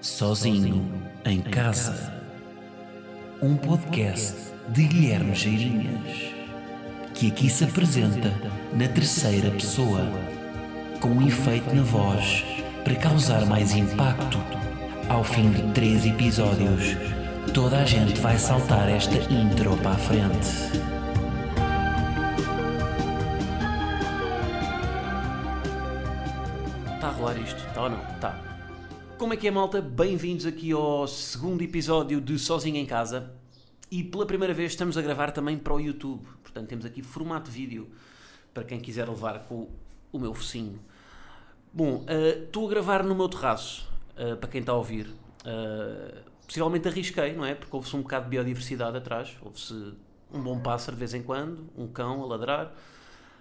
Sozinho em Casa. Um podcast de Guilherme Geirinhas, que aqui se apresenta na terceira pessoa, com um efeito na voz para causar mais impacto. Ao fim de três episódios, toda a gente vai saltar esta intro para a frente. Está a rolar isto? Está ou não? Está. Como é que é, malta? Bem-vindos aqui ao segundo episódio de Sozinho em Casa. E pela primeira vez estamos a gravar também para o YouTube. Portanto, temos aqui formato vídeo para quem quiser levar com o meu focinho. Bom, eh, estou a gravar no meu terraço, eh, para quem está a ouvir. Eh, possivelmente arrisquei, não é? Porque houve-se um bocado de biodiversidade atrás. Houve-se um bom pássaro de vez em quando, um cão a ladrar.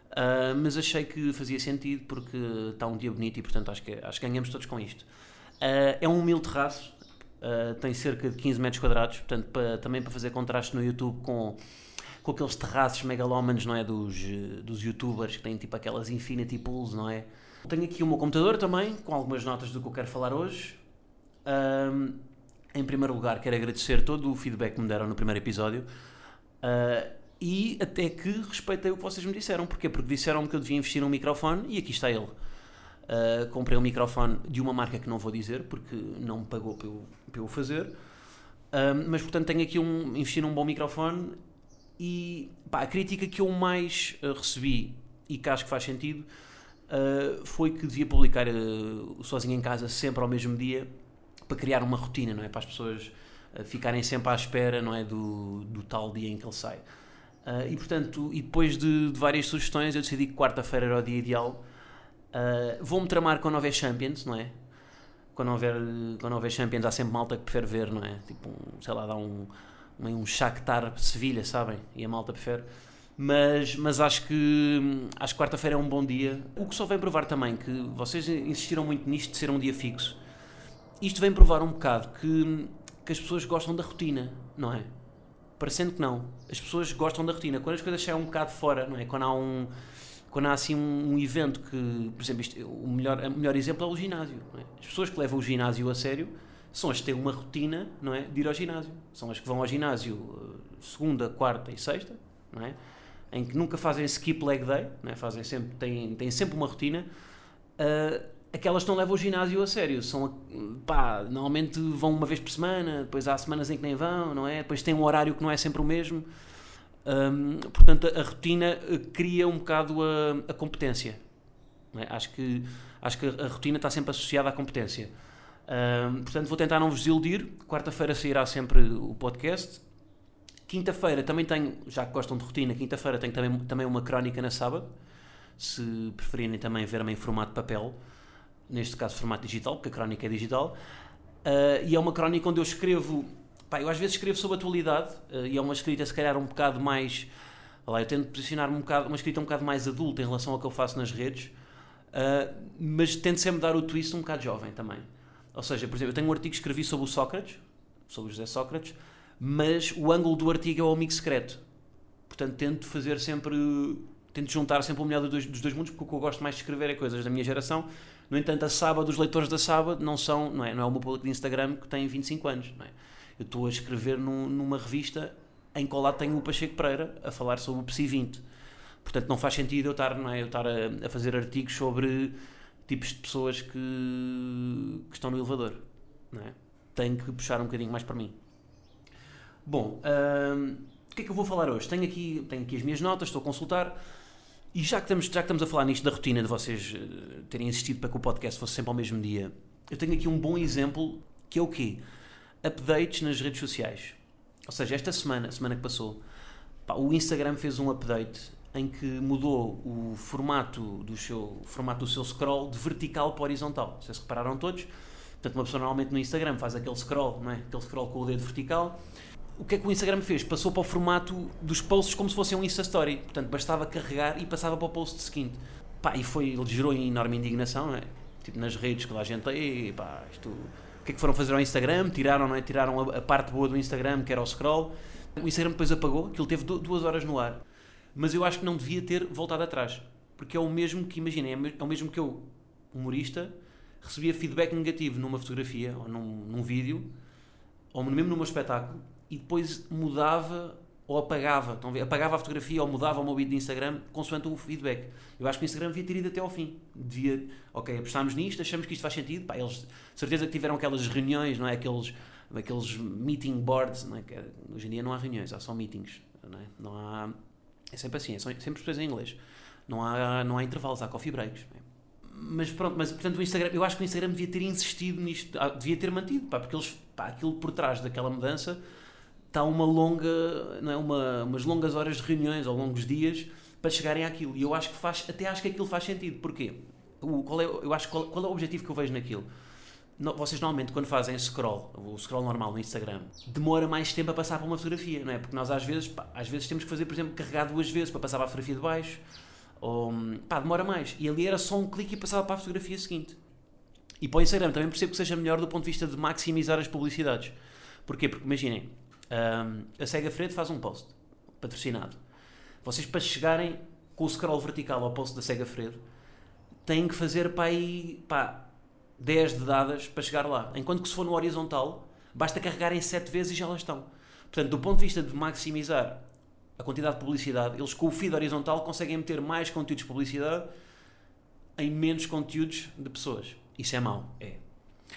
Uh, mas achei que fazia sentido porque está um dia bonito e portanto acho que, acho que ganhamos todos com isto. Uh, é um humilde terraço, uh, tem cerca de 15 metros quadrados, portanto também para fazer contraste no YouTube com, com aqueles terraços megalómanos, não é, dos, dos youtubers que têm tipo aquelas infinity pools, não é? Tenho aqui o meu computador também, com algumas notas do que eu quero falar hoje. em primeiro lugar, quero agradecer todo o feedback que me deram no primeiro episódio. Uh, e até que respeitei o que vocês me disseram. Porquê? Porque disseram que eu devia investir num microfone e aqui está ele. Uh, comprei um microfone de uma marca que não vou dizer porque não me pagou para eu, fazer. Uh, mas portanto tenho aqui um. investir num bom microfone e pá, a crítica que eu mais uh, recebi e que acho que faz sentido foi que devia publicar Sozinho em Casa sempre ao mesmo dia para criar uma rotina, não é? Para as pessoas ficarem sempre à espera, não é? Do, do tal dia em que ele sai. E portanto, e depois de, de, várias sugestões, eu decidi que quarta-feira era o dia ideal. Uh, Vou-me tramar quando houver Champions, não é? Quando houver, quando houver Champions, há sempre malta que prefere ver, não é? Tipo, um, sei lá, dá um, um, um Shakhtar Sevilha, sabem? E a malta prefere. Mas, mas acho que acho que quarta-feira é um bom dia. O que só vem provar também que vocês insistiram muito nisto de ser um dia fixo. Isto vem provar um bocado que, que as pessoas gostam da rotina, não é? parecendo que não. As pessoas gostam da rotina. Quando as coisas saem um bocado fora, não é? Quando há um quando há assim um, um evento que, por exemplo, isto, o, melhor, o melhor exemplo é o ginásio. É? As pessoas que levam o ginásio a sério são as que têm uma rotina não é, de ir ao ginásio. São as que vão ao ginásio uh, segunda, quarta e sexta, não é? em que nunca fazem skip leg day, não é? fazem sempre, têm, têm sempre uma rotina. Uh, aquelas que não levam o ginásio a sério. São, pá, normalmente vão uma vez por semana, depois há semanas em que nem vão, não é? Depois tem um horário que não é sempre o mesmo. Um, portanto, a, rotina eh, cria um bocado a, a competência. É? Acho, que, acho que a rotina está sempre associada à competência. Um, portanto, vou tentar não vos iludir. Quarta-feira sairá sempre o podcast. Quinta-feira também tenho, já que gostam de rotina, quinta-feira tenho também, também uma crónica na sábado. Se preferirem também ver-me em formato papel neste caso formato digital, porque a crónica é digital, uh, e é uma crónica onde eu escrevo, pá, eu às vezes escrevo sobre atualidade, uh, e é uma escrita se calhar um bocado mais, lá, eu tento posicionar-me um bocado, uma escrita um bocado mais adulta em relação ao que eu faço nas redes, uh, mas tento sempre dar o twist um bocado jovem também. Ou seja, por exemplo, eu tenho um artigo que escrevi sobre o Sócrates, sobre o José Sócrates, mas o ângulo do artigo é o amigo secreto. Portanto, tento fazer sempre tento juntar sempre o melhor dos dois, dos dois mundos, porque o que eu gosto mais de escrever é coisas da minha geração. No entanto, a sábado, os leitores da sábado não são, não é, não é o meu público de Instagram que tem 25 anos. Não é? Eu estou a escrever num, numa revista em que ao lado tenho o Pacheco Pereira a falar sobre o PSI 20. Portanto, não faz sentido eu estar, não é, eu estar a, a fazer artigos sobre tipos de pessoas que, que estão no elevador. Não é? Tenho que puxar um bocadinho mais para mim. Bom, hum, o que é que eu vou falar hoje? Tenho aqui, tenho aqui as minhas notas, estou a consultar. E já que, estamos, já que estamos a falar nisto da rotina de vocês uh, terem insistido para que o podcast fosse sempre ao mesmo dia, eu tenho aqui um bom exemplo que é o quê? Updates nas redes sociais. Ou seja, esta semana, semana que passou, pá, o Instagram fez um update em que mudou o formato do seu, formato do seu scroll de vertical para horizontal. Vocês repararam todos? Portanto, uma pessoa normalmente no Instagram faz aquele scroll, não é? Aquele scroll com o dedo vertical o que é que o Instagram fez? Passou para o formato dos posts como se fosse um Insta Story. Portanto, bastava carregar e passava para o post seguinte. Pá, e foi, ele gerou enorme indignação, não é? Tipo, nas redes, que a gente, ei, pá, isto... O que é que foram fazer ao Instagram? Tiraram, não é? Tiraram a, a parte boa do Instagram, que era o scroll. O Instagram depois apagou, aquilo teve duas horas no ar. Mas eu acho que não devia ter voltado atrás. Porque é o mesmo que, imaginem, é, é o mesmo que eu, humorista, recebia feedback negativo numa fotografia ou num, num vídeo, ou mesmo no meu espetáculo, e depois mudava ou apagava, estão a apagava a fotografia ou mudava o meu vídeo de Instagram consoante o feedback. Eu acho que o Instagram devia ter ido até ao fim. Devia, ok, apostámos nisto, achamos que isto faz sentido. Pá, eles, certeza que tiveram aquelas reuniões, não é? Aqueles, aqueles meeting boards, não é? Que, hoje em dia não há reuniões, há só meetings, não é? Não há, é sempre assim, é sempre pessoas em inglês. Não há, não há intervalos, há coffee breaks. É? Mas pronto, mas portanto o Instagram, eu acho que o Instagram devia ter insistido nisto, ah, devia ter mantido, pá, porque eles, pá, aquilo por trás daquela mudança está uma longa, não é, uma, umas longas horas de reuniões ou longos dias para chegarem àquilo. E eu acho que faz, até acho que aquilo faz sentido. Porquê? O, qual é, eu acho qual, qual é o objetivo que eu vejo naquilo? No, vocês normalmente quando fazem scroll, o scroll normal no Instagram, demora mais tempo a passar para uma fotografia, não é? Porque nós às vezes, pá, às vezes temos que fazer, por exemplo, carregar duas vezes para passar para a fotografia de baixo, ou pá, demora mais. E ali era só um clique e passava para a fotografia seguinte. E para o Instagram também percebo que seja melhor do ponto de vista de maximizar as publicidades. Porquê? Porque imaginem, um, a Sega Fredo faz um post patrocinado. Vocês, para chegarem com o scroll vertical ao post da Sega Fredo, têm que fazer para aí pá, 10 de dadas para chegar lá. Enquanto que se for no horizontal, basta carregarem 7 vezes e já lá estão. Portanto, do ponto de vista de maximizar a quantidade de publicidade, eles com o feed horizontal conseguem meter mais conteúdos de publicidade em menos conteúdos de pessoas. Isso é mau. É.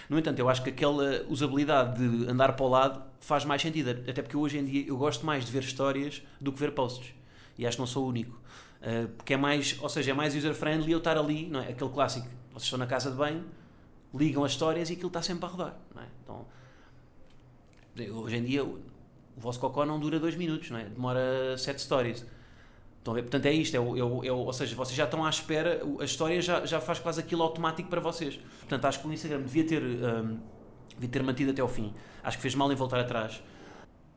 No entanto, eu acho que aquela usabilidade de andar para o lado faz mais sentido. Até porque hoje em dia eu gosto mais de ver histórias do que ver posts. E acho que não sou o único. Uh, porque é mais, ou seja, é mais user-friendly eu estar ali, não é? Aquele clássico. Vocês estão na casa de banho, ligam as histórias e aquilo está sempre a rodar, não é? Então, hoje em dia o vosso cocó não dura dois minutos, não é? Demora sete stories. Estão ver? Portanto, é isto. É, é, é, ou seja, vocês já estão à espera, a história já, já faz quase aquilo automático para vocês. Portanto, acho que o Instagram devia ter, um, devia ter mantido até ao fim. Acho que fez mal em voltar atrás.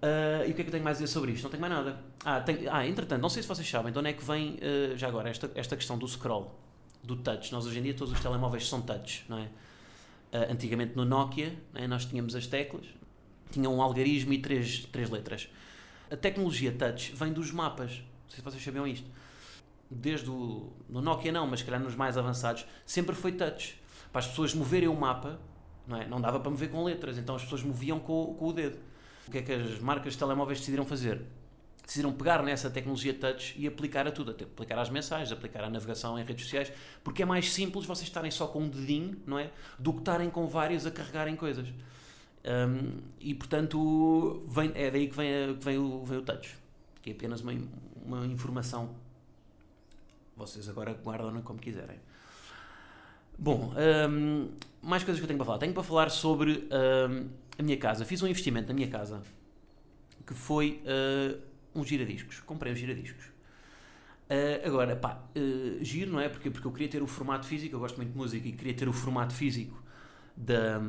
Uh, e o que é que eu tenho mais a dizer sobre isto? Não tenho mais nada. Ah, tem, ah entretanto, não sei se vocês sabem de onde é que vem, uh, já agora, esta, esta questão do scroll, do touch. Nós hoje em dia todos os telemóveis são touch, não é? Uh, antigamente no Nokia, é? nós tínhamos as teclas, tinha um algarismo e três, três letras. A tecnologia touch vem dos mapas sei se vocês sabiam isto. Desde o. No Nokia não, mas calhar nos mais avançados, sempre foi touch. Para as pessoas moverem o mapa, não, é? não dava para mover com letras, então as pessoas moviam com, com o dedo. O que é que as marcas de telemóveis decidiram fazer? decidiram pegar nessa tecnologia touch e aplicar a tudo, até aplicar às mensagens, aplicar à navegação em redes sociais, porque é mais simples vocês estarem só com um dedinho, não é? Do que estarem com vários a carregarem coisas. Um, e portanto, vem, é daí que vem, que vem, o, vem o touch, que é apenas uma, uma informação. Vocês agora guardam-na como quiserem. Bom, um, mais coisas que eu tenho para falar. Tenho para falar sobre um, a minha casa. Fiz um investimento na minha casa que foi uh, um giradiscos. Comprei um giradiscos. Uh, agora, pá, uh, giro, não é? Porque, porque eu queria ter o formato físico, eu gosto muito de música e queria ter o formato físico da.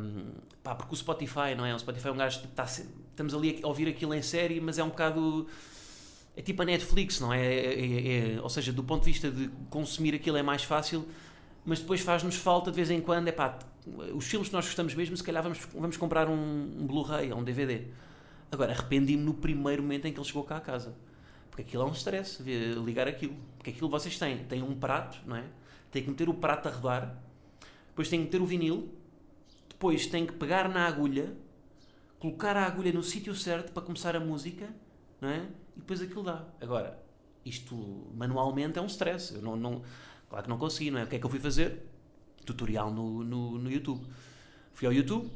Pá, porque o Spotify, não é? O Spotify é um gajo que está. Estamos ali a ouvir aquilo em série, mas é um bocado é tipo a Netflix, não é? É, é? é, Ou seja, do ponto de vista de consumir aquilo é mais fácil, mas depois faz-nos falta de vez em quando, é pá, os filmes que nós gostamos mesmo, se calhar vamos, vamos comprar um, um Blu-ray ou um DVD. Agora, arrependi-me no primeiro momento em que ele chegou cá a casa. Porque aquilo é um stress, ligar aquilo. Porque aquilo vocês têm, têm um prato, não é? Tem que meter o prato a rodar, depois tem que meter o vinil, depois tem que pegar na agulha, colocar a agulha no sítio certo para começar a música, não é? e depois aquilo dá. Agora, isto manualmente é um stress. Eu não, não, claro que não consegui, não é? O que é que eu fui fazer? Tutorial no, no, no YouTube. Fui ao YouTube,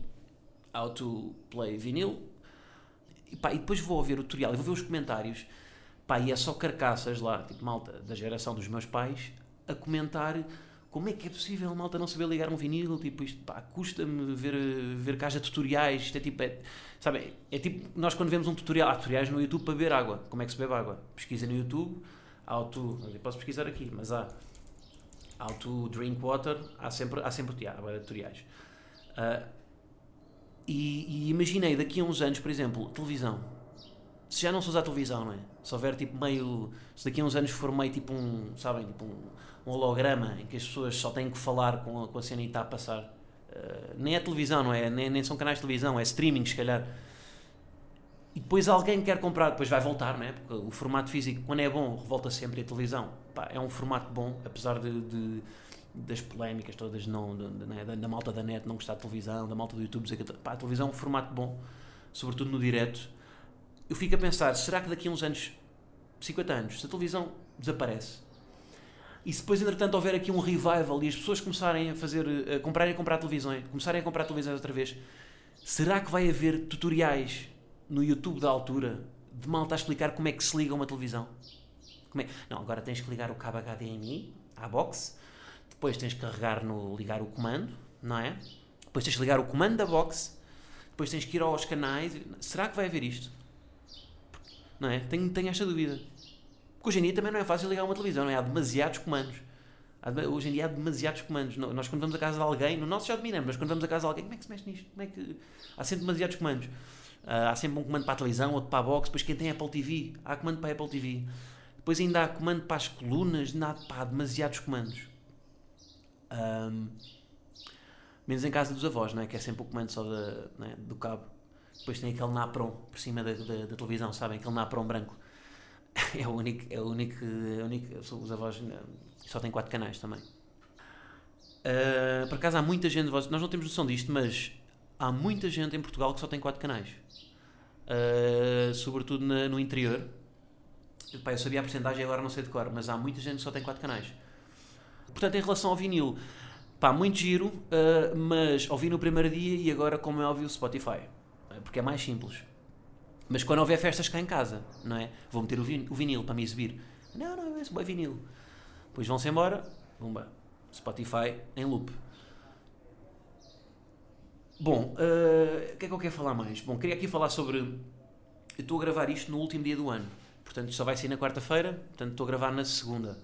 to play vinil, e, pá, e depois vou ver o tutorial e vou ver os comentários. Pá, e é só carcaças lá, tipo malta da geração dos meus pais, a comentar como é que é possível malta não saber ligar um vinil? Tipo, isto pá, custa-me ver, ver caixa tutoriais. Isto é tipo, é, sabe, é tipo nós quando vemos um tutorial, há tutoriais no YouTube para beber água. Como é que se bebe água? Pesquisa no YouTube, how to. Eu posso pesquisar aqui, mas há. How to drink water, há sempre, há sempre tutoriais. Uh, e, e imaginei daqui a uns anos, por exemplo, televisão. Se já não se usar televisão, não é? Se houver tipo meio. Se daqui a uns anos for meio tipo um. Sabem? Tipo um um holograma em que as pessoas só têm que falar com a, com a cena e está a passar. Uh, nem é televisão, não é? Nem, nem são canais de televisão, é streaming, se calhar. E depois alguém quer comprar, depois vai voltar, não é? Porque o formato físico, quando é bom, revolta sempre a televisão. Pá, é um formato bom, apesar de, de, das polémicas todas não, da, da, da, da malta da net não gostar de televisão, da malta do YouTube dizer que pá, a televisão é um formato bom, sobretudo no direto. Eu fico a pensar, será que daqui a uns anos, 50 anos, se a televisão desaparece e se depois, entretanto, houver aqui um revival e as pessoas começarem a fazer, a comprarem a comprar televisões, começarem a comprar televisões outra vez, será que vai haver tutoriais no YouTube da altura de malta a explicar como é que se liga uma televisão? É? Não, agora tens que ligar o cabo HDMI à box, depois tens que carregar no ligar o comando, não é? Depois tens que ligar o comando da box, depois tens que ir aos canais. Será que vai haver isto? Não é? Tenho, tenho esta dúvida. Porque hoje em dia também não é fácil ligar uma televisão, não é? Há demasiados comandos. Há, hoje em dia há demasiados comandos. Nós, quando vamos a casa de alguém, no nosso já dominamos, mas quando vamos a casa de alguém, como é que se mexe nisto? Como é que... Há sempre demasiados comandos. Uh, há sempre um comando para a televisão, outro para a box, depois quem tem Apple TV, há comando para a Apple TV. Depois ainda há comando para as colunas, há, pá, demasiados comandos. Um, menos em casa dos avós, não é? que é sempre o comando só de, é? do cabo. Depois tem aquele napron por cima da, da, da televisão, sabem? Aquele napron branco. É o único, é o único, é o único os avós só têm quatro canais também. Uh, por acaso há muita gente, nós não temos noção disto, mas há muita gente em Portugal que só tem quatro canais. Uh, sobretudo na, no interior. Pá, eu sabia a porcentagem agora não sei de cor, mas há muita gente que só tem quatro canais. Portanto, em relação ao vinil, pá, muito giro, uh, mas ouvi no primeiro dia e agora, como é óbvio, Spotify. Porque é mais simples. Mas quando houver festas cá em casa, não é? Vou meter o vinil para me exibir. Não, não, é bom vinil. Depois vão-se embora, bumba, Spotify em loop. Bom, uh, o que é que eu quero falar mais? Bom, queria aqui falar sobre. Eu estou a gravar isto no último dia do ano. Portanto, só vai sair na quarta-feira. Portanto, estou a gravar na segunda.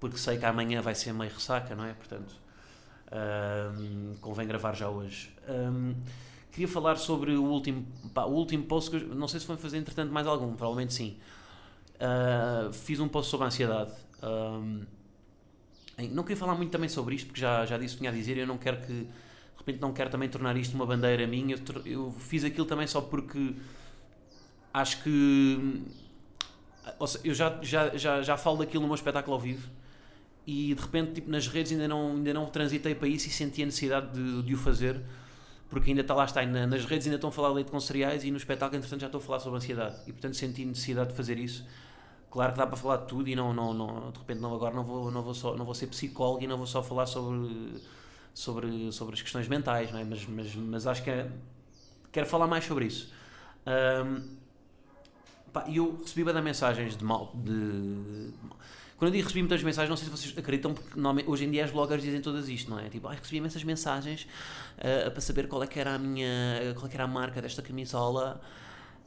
Porque sei que amanhã vai ser meio ressaca, não é? Portanto, uh, convém gravar já hoje. Um, Queria falar sobre o último, pá, o último post que eu, não sei se foi fazer entretanto mais algum, provavelmente sim. Uh, fiz um post sobre a ansiedade. Um, não queria falar muito também sobre isto, porque já, já disse o que tinha a dizer. Eu não quero que, de repente, não quero também tornar isto uma bandeira minha. Eu, fiz aquilo também só porque acho que. Seja, eu já, já, já, já falo daquilo no meu espetáculo ao vivo e de repente, tipo, nas redes ainda não, ainda não transitei para isso e senti a necessidade de, de o fazer porque ainda está lá está, nas redes ainda estão a falar de leite com cereais e no espetáculo, entretanto, já estou a falar sobre ansiedade e, portanto, senti necessidade de fazer isso. Claro que dá para falar de tudo e não, não, não de repente, não, agora não vou, não, vou só, não vou ser psicólogo e não vou só falar sobre, sobre, sobre as questões mentais, não é? mas, mas, mas acho que é, quero falar mais sobre isso. Um, e eu recebi bem mensagens de mal. De, quando eu digo recebi muitas mensagens, não sei se vocês acreditam, porque hoje em dia as bloggers dizem todas isto, não é? Tipo, ah, recebi imensas mensagens uh, para saber qual é que era a minha, qual é que era a marca desta camisola,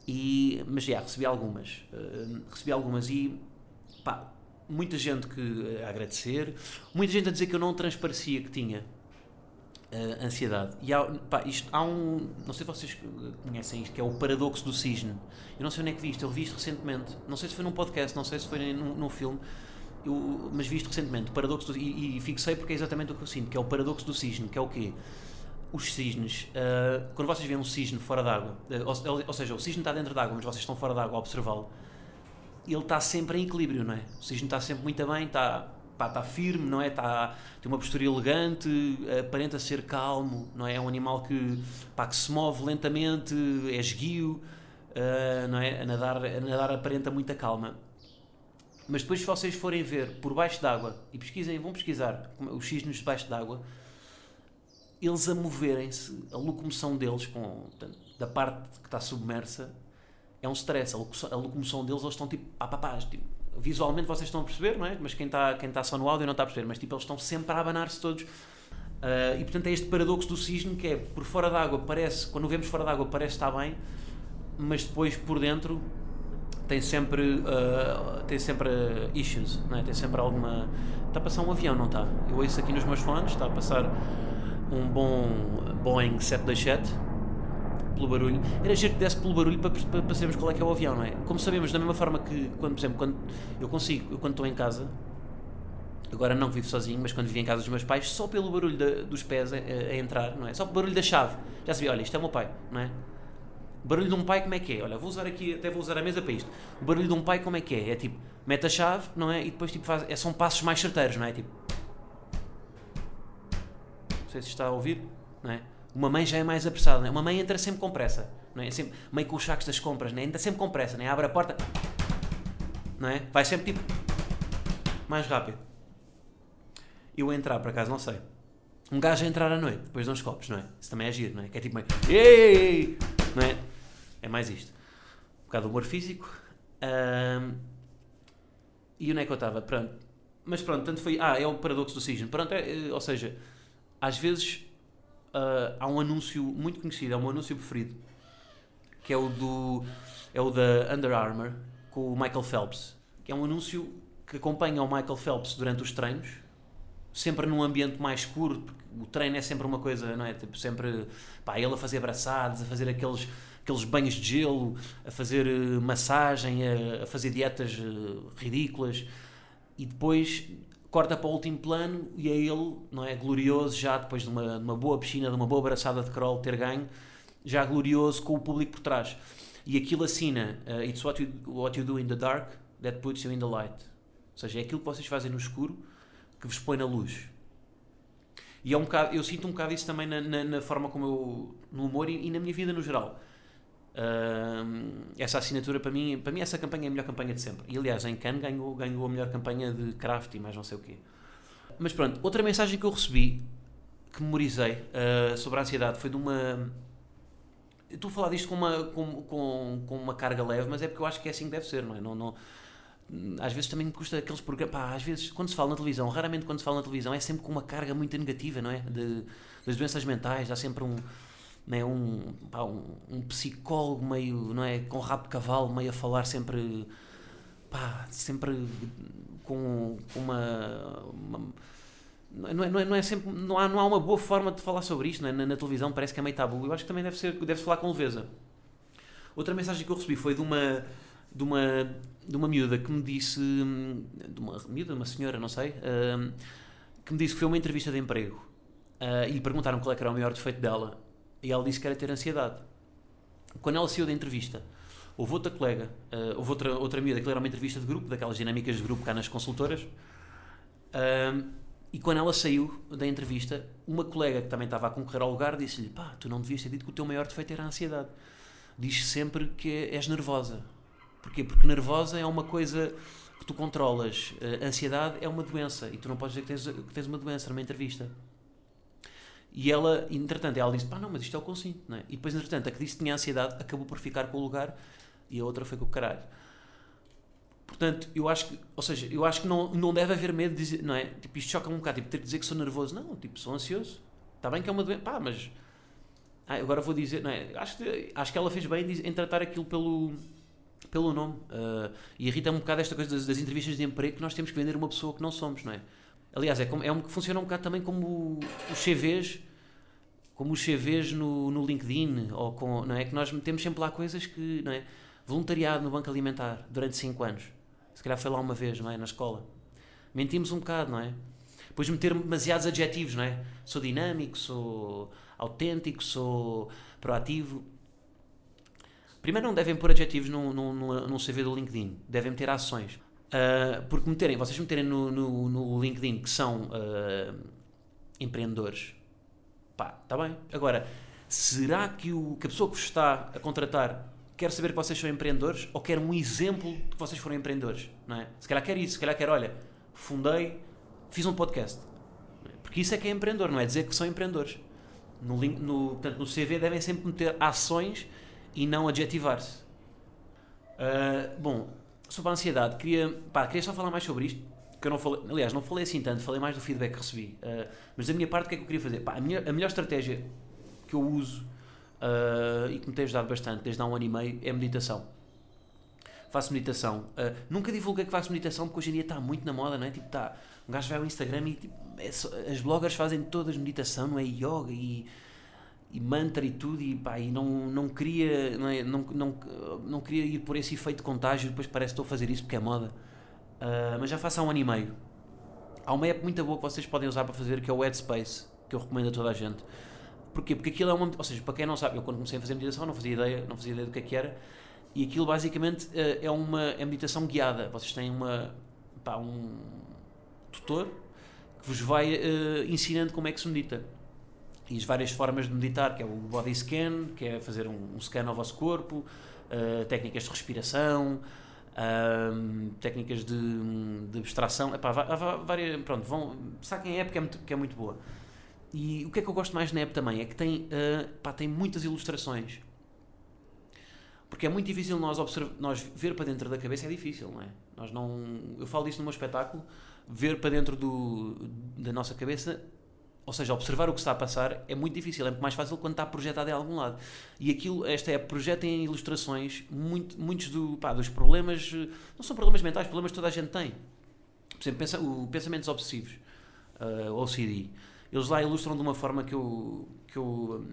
e, mas já, recebi algumas. Uh, recebi algumas e, pá, muita gente que a agradecer, muita gente a dizer que eu não transparecia que tinha uh, ansiedade. E há, pá, isto, há um. Não sei se vocês conhecem isto, que é o paradoxo do cisne. Eu não sei onde é que vi isto, eu vi isto recentemente. Não sei se foi num podcast, não sei se foi num, num filme eu, mas vi isto recentemente, paradoxo do, e, e, fixei porque é exatamente o que eu sinto, que é o paradoxo do cisne, que é o quê? Os cisnes, uh, quando vocês veem um cisne fora d'água, uh, ou, ou, seja, o cisne está dentro d'água, mas vocês estão fora d'água a observá-lo, ele está sempre em equilíbrio, não é? O cisne está sempre muito bem, está, pá, está firme, não é? Está, tem uma postura elegante, aparenta ser calmo, não é? É um animal que, pá, que se move lentamente, é esguio, uh, não é? A nadar, a nadar aparenta muita calma mas depois, se vocês forem ver por baixo d'água e pesquisem, vão pesquisar os cisnes debaixo d'água, eles a moverem-se, a locomoção deles, com, da parte que está submersa, é um stress. A locomoção, a locomoção deles, eles estão tipo pá, pá, pá, tipo, visualmente vocês estão a perceber, não é? Mas quem está, quem está só no áudio não está a perceber, mas tipo, eles estão sempre a abanar-se todos. Uh, e portanto é este paradoxo do cisne que é por fora d'água parece, quando vemos fora d'água parece estar bem, mas depois por dentro tem sempre, uh, tem sempre issues, não é? tem sempre alguma. Está a passar um avião, não está? Eu ouço aqui nos meus fones, está a passar um bom Boeing 727 pelo barulho. Era giro que desse pelo barulho para, para, qual é que é o avião, não é? Como sabemos, da mesma forma que, quando, por exemplo, quando eu consigo, eu quando estou em casa, agora não vivo sozinho, mas quando vivo em casa dos meus pais, só pelo barulho dos pés a, a, entrar, não é? Só pelo barulho da chave, já sabia, olha, isto é o meu pai, não é? O barulho de um pai como é que é? Olha, vou usar aqui, até vou usar a mesa para isto. O barulho de um pai como é que é? É tipo, mete a chave, não é? E depois tipo faz, é, são passos mais certeiros, não é? Tipo... sei se está a ouvir, não é? Uma mãe já é mais apressada, não é? Uma mãe entra sempre com pressa, não é? Sempre, meio com os sacos das compras, não é? Entra sempre com pressa, não é? Abre a porta, não é? Vai sempre tipo mais rápido. Eu entrar, por acaso, não sei. Um gajo a entrar à noite, depois de uns copos, não é? Isso também é giro, não é? Que é tipo meio. Ei! Não é? É mais isto. Um bocado de humor físico. Ahm, e onde é que eu estava? Pronto. Mas pronto, tanto foi. Ah, é o paradoxo do cisne. Pronto, é, é, ou seja, às vezes ah, há um anúncio muito conhecido, é meu anúncio preferido, que é o do. É o da Under Armour com o Michael Phelps. Que é um anúncio que acompanha o Michael Phelps durante os treinos, sempre num ambiente mais escuro, porque o treino é sempre uma coisa, não é? Tipo, sempre. Pá, ele a fazer abraçados, a fazer aqueles aqueles banhos de gelo, a fazer eh, massagem, a, a fazer dietas eh, ridículas e depois corta para o último plano e é ele, não é? Glorioso já depois de uma, de uma boa piscina, de uma boa abraçada de crawl ter ganho, já glorioso com o público por trás. E aquilo assina: uh, It's what you, what you do in the dark that puts you in the light. Ou seja, é aquilo que vocês fazem no escuro que vos põe na luz. E é um bocado, eu sinto um bocado isso também na, na, na forma como eu. no humor e, e na minha vida no geral. Um, essa assinatura para mim, para mim essa campanha é a melhor campanha de sempre. E aliás, em Cannes ganhou, ganhou a melhor campanha de craft e mais não sei o quê. Mas pronto, outra mensagem que eu recebi, que memorizei uh, sobre a ansiedade, foi de uma. Estou a falar disto com uma, com, com, com uma carga leve, mas é porque eu acho que é assim que deve ser, não é? Não, não, às vezes também me custa aqueles programas. Pá, às vezes, quando se fala na televisão, raramente quando se fala na televisão, é sempre com uma carga muito negativa, não é? De, das doenças mentais, há sempre um né, um, pá, um, um, psicólogo meio, não é, com rabo de cavalo, meio a falar sempre, pá, sempre com, com uma, uma não é, não, é, não é sempre não há, não há uma boa forma de falar sobre isto é? na, na, televisão parece que é meio tabu eu acho que também deve ser deve -se falar com leveza outra mensagem que eu recebi foi de uma de uma de uma miúda que me disse de uma miúda uma senhora não sei uh, que me disse que foi uma entrevista de emprego uh, e lhe perguntaram qual é era o maior defeito dela e ela disse que era ter ansiedade. Quando ela saiu da entrevista, houve outra colega, uh, houve outra, outra amiga, que era uma entrevista de grupo, daquelas dinâmicas de grupo cá nas consultoras, e quando ela saiu da entrevista, uma colega que também estava a concorrer ao lugar disse-lhe: pá, tu não devias ter dito que o teu maior defeito era a ansiedade. Diz sempre que és nervosa. Porquê? Porque nervosa é uma coisa que tu controlas. Uh, ansiedade é uma doença e tu não podes dizer que tens, que tens uma doença numa entrevista. E ela, entretanto, ela disse: pá, não, mas isto é o consigo, não é? E depois, entretanto, a que disse que tinha ansiedade acabou por ficar com o lugar e a outra foi com o caralho. Portanto, eu acho que, ou seja, eu acho que não, não deve haver medo de dizer, não é? Tipo, isto choca-me um bocado, tipo, ter que dizer que sou nervoso. Não, tipo, sou ansioso. Está bem que é uma doença, pá, mas. Ah, agora vou dizer, não é? Acho que, acho que ela fez bem em, tratar aquilo pelo, pelo nome. Uh, e irrita-me um bocado esta coisa das, das, entrevistas de emprego que nós temos que vender uma pessoa que não somos, não é? Aliás, é, como, é um funciona um bocado também como os CVs como os CVs no, no LinkedIn, ou com, não é? Que nós metemos sempre lá coisas que, não é? Voluntariado no Banco Alimentar durante 5 anos. Se calhar foi lá uma vez, não é? Na escola. Mentimos um bocado, não é? Depois meter demasiados adjetivos, não é? Sou dinâmico, sou autêntico, sou proativo. Primeiro, não devem pôr adjetivos num, num, num CV do LinkedIn, devem meter ações. Uh, porque meterem, vocês meterem no, no, no LinkedIn que são uh, empreendedores, Pá, está bem. Agora, será que, o, que a pessoa que vos está a contratar quer saber que vocês são empreendedores ou quer um exemplo de que vocês foram empreendedores? Não é? Se calhar quer isso, se calhar quer, olha, fundei, fiz um podcast. Porque isso é que é empreendedor, não é dizer que são empreendedores. No, no, portanto, no CV devem sempre meter ações e não adjetivar-se. Uh, bom, sobre a ansiedade, queria, pá, queria só falar mais sobre isto que eu não falei, aliás, não falei assim tanto, falei mais do feedback que recebi. Uh, mas da minha parte, o que é que eu queria fazer? Pá, a, minha, a melhor estratégia que eu uso uh, e que me tem ajudado bastante desde há um ano e meio é meditação. Faço meditação. Uh, nunca divulguei que faço meditação porque hoje em dia está muito na moda, não é? Tipo, tá, um gajo vai ao Instagram e tipo, é só, as bloggers fazem todas meditação, não é? Yoga e, e mantra e tudo, e, pá, e não, não, queria, não, é? não, não, não queria ir por esse efeito de contágio, depois parece que estou a fazer isso porque é moda. Uh, mas já faço há um ano e meio. Há uma app muito boa que vocês podem usar para fazer que é o Headspace, que eu recomendo a toda a gente. Porquê? Porque aquilo é uma. Ou seja, para quem não sabe, eu quando comecei a fazer meditação não fazia ideia, não fazia ideia do que é que era. E aquilo basicamente uh, é uma é meditação guiada. Vocês têm uma, pá, um tutor que vos vai uh, ensinando como é que se medita. e as várias formas de meditar, que é o body scan, que é fazer um, um scan ao vosso corpo, uh, técnicas de respiração, uh, técnicas de, de abstração, Epá, várias, pronto, vão, saquem a app que é, muito, que é muito boa. E o que é que eu gosto mais na app também é que tem, uh, pá, tem muitas ilustrações. Porque é muito difícil nós, nós ver para dentro da cabeça, é difícil, não é? Nós não, eu falo disso no meu espetáculo, ver para dentro do, da nossa cabeça ou seja, observar o que está a passar é muito difícil, é muito mais fácil quando está projetado em algum lado. E aquilo, esta é, projeta em ilustrações muito, muitos do, pá, dos problemas, não são problemas mentais, problemas que toda a gente tem. Por exemplo, pensa, o pensamentos obsessivos, uh, OCD, eles lá ilustram de uma forma que eu, que eu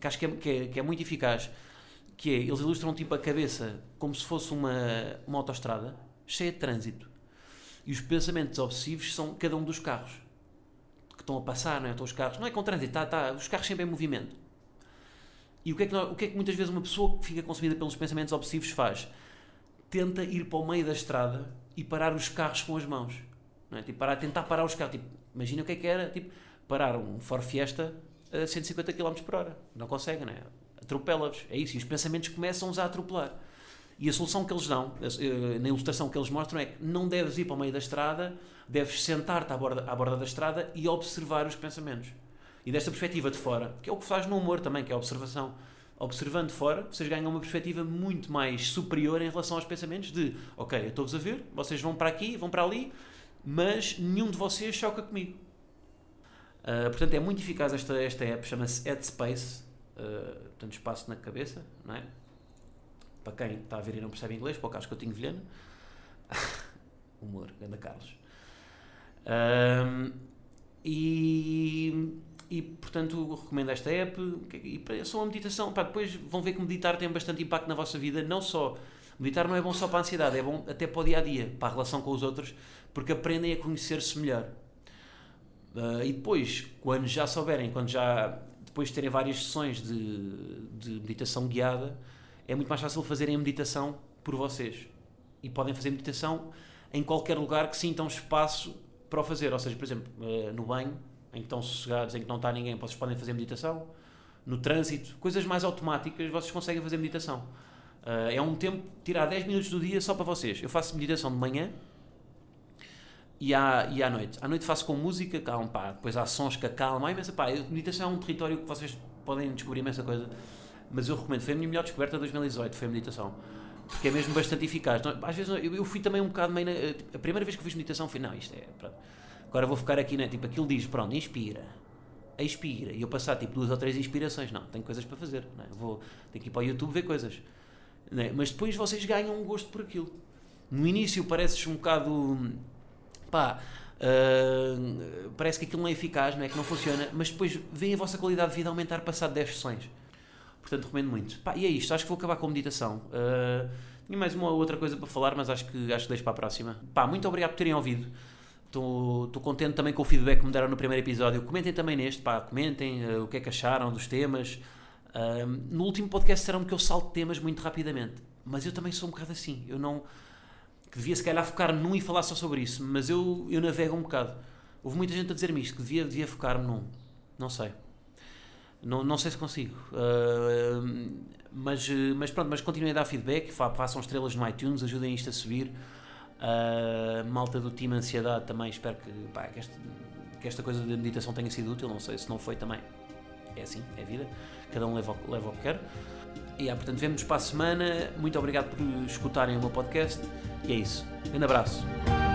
que acho que é, que é, que é muito eficaz, que é, eles ilustram tipo a cabeça como se fosse uma, uma autoestrada cheia de trânsito. E os pensamentos obsessivos são cada um dos carros estão a passar, não é? estão os carros, não é com trânsito, tá, tá, os carros sempre em movimento. E o que, é que nós, o que é que muitas vezes uma pessoa que fica consumida pelos pensamentos obsessivos faz? Tenta ir para o meio da estrada e parar os carros com as mãos. Não é? tipo, parar, tentar parar os carros. Tipo, imagina o que é que era tipo, parar um Ford Fiesta a 150 km por hora. Não consegue, não é? Atropela-os. É isso. E os pensamentos começam-os a atropelar. E a solução que eles dão, eh, na ilustração que eles mostram, é que não deves ir para o meio da estrada, deves sentar-te à borda, à borda da estrada e observar os pensamentos. E desta perspectiva de fora, que é o que faz no humor também, que é a observação. Observando de fora, vocês ganham uma perspectiva muito mais superior em relação aos pensamentos de, ok, eu estou-vos a ver, vocês vão para aqui, vão para ali, mas nenhum de vocês choca comigo. Uh, portanto, é muito eficaz esta, esta app, chama-se Headspace, uh, portanto, espaço na cabeça, não é? Para quem está a ver e não percebe inglês, para o Carlos Coutinho Vilhena. Humor, Ganda Carlos. Um, e, e portanto recomendo esta app e é só uma meditação. Pá, depois vão ver que meditar tem bastante impacto na vossa vida, não só. Meditar não é bom só para a ansiedade, é bom até para o dia a dia, para a relação com os outros, porque aprendem a conhecer-se melhor. Uh, e depois, quando já souberem, quando já depois de terem várias sessões de, de meditação guiada, é muito mais fácil fazerem a meditação por vocês. E podem fazer meditação em qualquer lugar que sintam espaço para o fazer. Ou seja, por exemplo, eh, no banho, em que estão sossegados, em que não está ninguém, vocês podem fazer meditação. No trânsito, coisas mais automáticas, vocês conseguem fazer meditação. Eh, é um tempo, tirar 10 minutos do dia só para vocês. Eu faço meditação de manhã e à, e à noite. À noite faço com música, calma, pá, depois há sons que acalmam. Imensa, pá, meditação é um território que vocês podem descobrir imensa coisa mas eu recomendo. Foi a minha melhor descoberta de 2018, foi a meditação. Porque é mesmo bastante eficaz. Às vezes eu, fui também um bocado meio. Na, a primeira vez que fiz meditação foi, não, isto é. Pronto. Agora vou ficar aqui, né? Tipo, aquilo diz, pronto, inspira, expira. E eu passar tipo duas ou três inspirações. Não, tenho coisas para fazer. Não é? Vou, tenho que ir para o YouTube ver coisas. É? Mas depois vocês ganham um gosto por aquilo. No início pareces um bocado. pá. Uh, parece que aquilo não é eficaz, não é? Que não funciona, mas depois vem a vossa qualidade de vida aumentar passado 10 sessões. Portanto, recomendo muito. Pá, e é isto, acho que vou acabar com a meditação. Uh, tinha mais uma outra coisa para falar, mas acho que, acho que deixo para a próxima. Pá, muito obrigado por terem ouvido. Estou contente também com o feedback que me deram no primeiro episódio. Comentem também neste, pá, comentem uh, o que é que acharam dos temas. Uh, no último podcast disseram-me que eu salto temas muito rapidamente, mas eu também sou um bocado assim. Eu não. que devia se calhar focar num e falar só sobre isso, mas eu, eu navego um bocado. Houve muita gente a dizer-me isto, que devia, devia focar-me num. Não sei. Não, não sei se consigo. Uh, mas, mas pronto, mas continuem a dar feedback, façam estrelas no iTunes, ajudem isto a subir. Uh, malta do time Ansiedade também, espero que, pá, que, este, que, esta coisa de meditação tenha sido útil. Não sei se não foi também. É assim, é vida. Cada um leva, leva o que quer. E yeah, portanto, vemos para a semana. Muito obrigado por escutarem o meu podcast. E é isso. Um grande abraço.